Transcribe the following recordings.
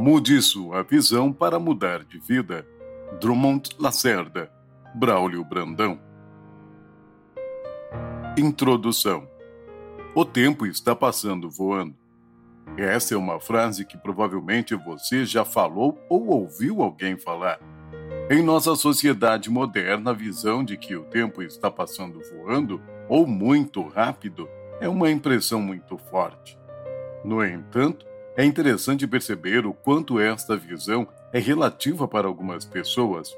Mude sua visão para mudar de vida. Drummond Lacerda, Braulio Brandão. Introdução: O tempo está passando voando. Essa é uma frase que provavelmente você já falou ou ouviu alguém falar. Em nossa sociedade moderna, a visão de que o tempo está passando voando ou muito rápido é uma impressão muito forte. No entanto, é interessante perceber o quanto esta visão é relativa para algumas pessoas.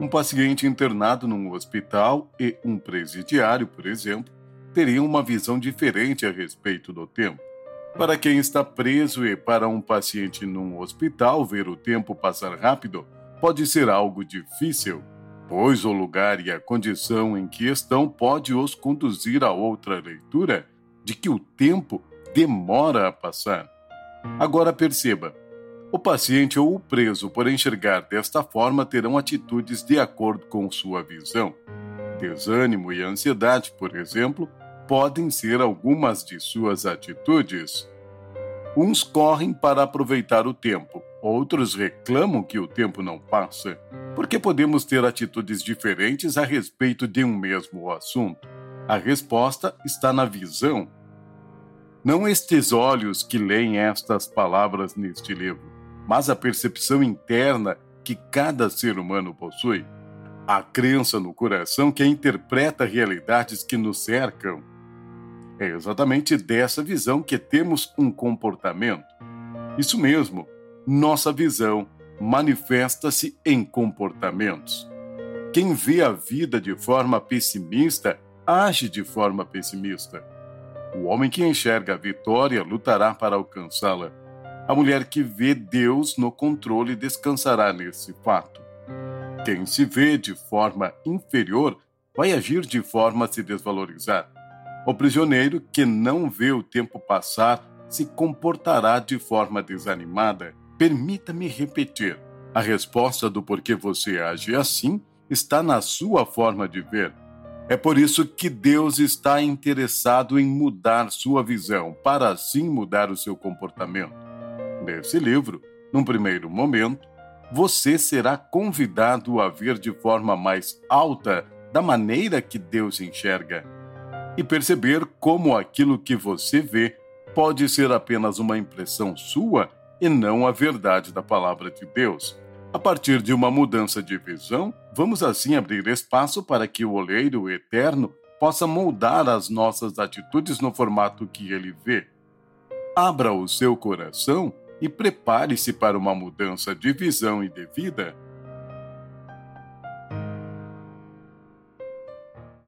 Um paciente internado num hospital e um presidiário, por exemplo, teriam uma visão diferente a respeito do tempo. Para quem está preso e para um paciente num hospital, ver o tempo passar rápido pode ser algo difícil, pois o lugar e a condição em que estão pode os conduzir a outra leitura de que o tempo demora a passar. Agora perceba, o paciente ou o preso, por enxergar desta forma, terão atitudes de acordo com sua visão. Desânimo e ansiedade, por exemplo, podem ser algumas de suas atitudes. Uns correm para aproveitar o tempo, Outros reclamam que o tempo não passa, porque podemos ter atitudes diferentes a respeito de um mesmo assunto. A resposta está na visão. Não estes olhos que leem estas palavras neste livro, mas a percepção interna que cada ser humano possui. A crença no coração que interpreta realidades que nos cercam. É exatamente dessa visão que temos um comportamento. Isso mesmo, nossa visão manifesta-se em comportamentos. Quem vê a vida de forma pessimista age de forma pessimista. O homem que enxerga a vitória lutará para alcançá-la. A mulher que vê Deus no controle descansará nesse fato. Quem se vê de forma inferior vai agir de forma a se desvalorizar. O prisioneiro que não vê o tempo passar se comportará de forma desanimada Permita-me repetir: a resposta do porquê você age assim está na sua forma de ver. É por isso que Deus está interessado em mudar sua visão, para assim mudar o seu comportamento. Nesse livro, num primeiro momento, você será convidado a ver de forma mais alta da maneira que Deus enxerga e perceber como aquilo que você vê pode ser apenas uma impressão sua e não a verdade da palavra de Deus. A partir de uma mudança de visão, vamos assim abrir espaço para que o oleiro eterno possa moldar as nossas atitudes no formato que ele vê. Abra o seu coração e prepare-se para uma mudança de visão e de vida